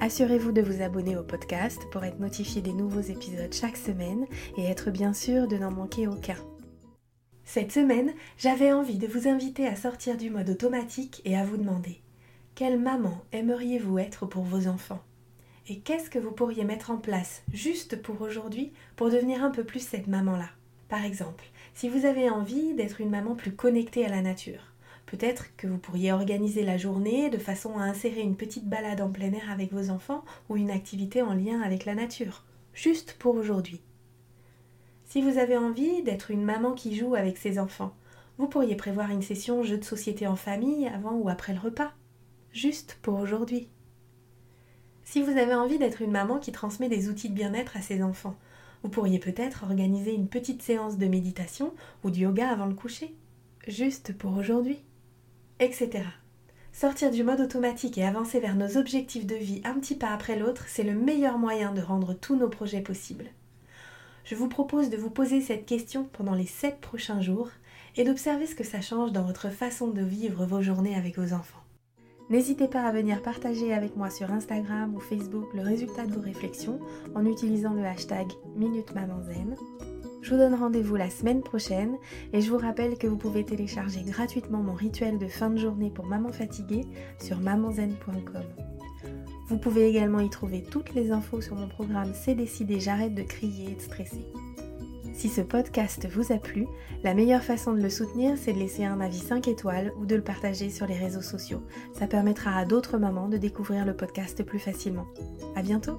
Assurez-vous de vous abonner au podcast pour être notifié des nouveaux épisodes chaque semaine et être bien sûr de n'en manquer aucun. Cette semaine, j'avais envie de vous inviter à sortir du mode automatique et à vous demander quelle maman aimeriez-vous être pour vos enfants? Et qu'est-ce que vous pourriez mettre en place juste pour aujourd'hui pour devenir un peu plus cette maman-là? Par exemple, si vous avez envie d'être une maman plus connectée à la nature, Peut-être que vous pourriez organiser la journée de façon à insérer une petite balade en plein air avec vos enfants ou une activité en lien avec la nature, juste pour aujourd'hui. Si vous avez envie d'être une maman qui joue avec ses enfants, vous pourriez prévoir une session jeu de société en famille avant ou après le repas, juste pour aujourd'hui. Si vous avez envie d'être une maman qui transmet des outils de bien-être à ses enfants, vous pourriez peut-être organiser une petite séance de méditation ou de yoga avant le coucher, juste pour aujourd'hui etc. Sortir du mode automatique et avancer vers nos objectifs de vie un petit pas après l'autre, c'est le meilleur moyen de rendre tous nos projets possibles. Je vous propose de vous poser cette question pendant les 7 prochains jours et d'observer ce que ça change dans votre façon de vivre vos journées avec vos enfants. N'hésitez pas à venir partager avec moi sur Instagram ou Facebook le résultat de vos réflexions en utilisant le hashtag Minute je vous donne rendez-vous la semaine prochaine et je vous rappelle que vous pouvez télécharger gratuitement mon rituel de fin de journée pour maman fatiguée sur mamanzen.com. Vous pouvez également y trouver toutes les infos sur mon programme C'est décidé, j'arrête de crier et de stresser. Si ce podcast vous a plu, la meilleure façon de le soutenir, c'est de laisser un avis 5 étoiles ou de le partager sur les réseaux sociaux. Ça permettra à d'autres mamans de découvrir le podcast plus facilement. À bientôt!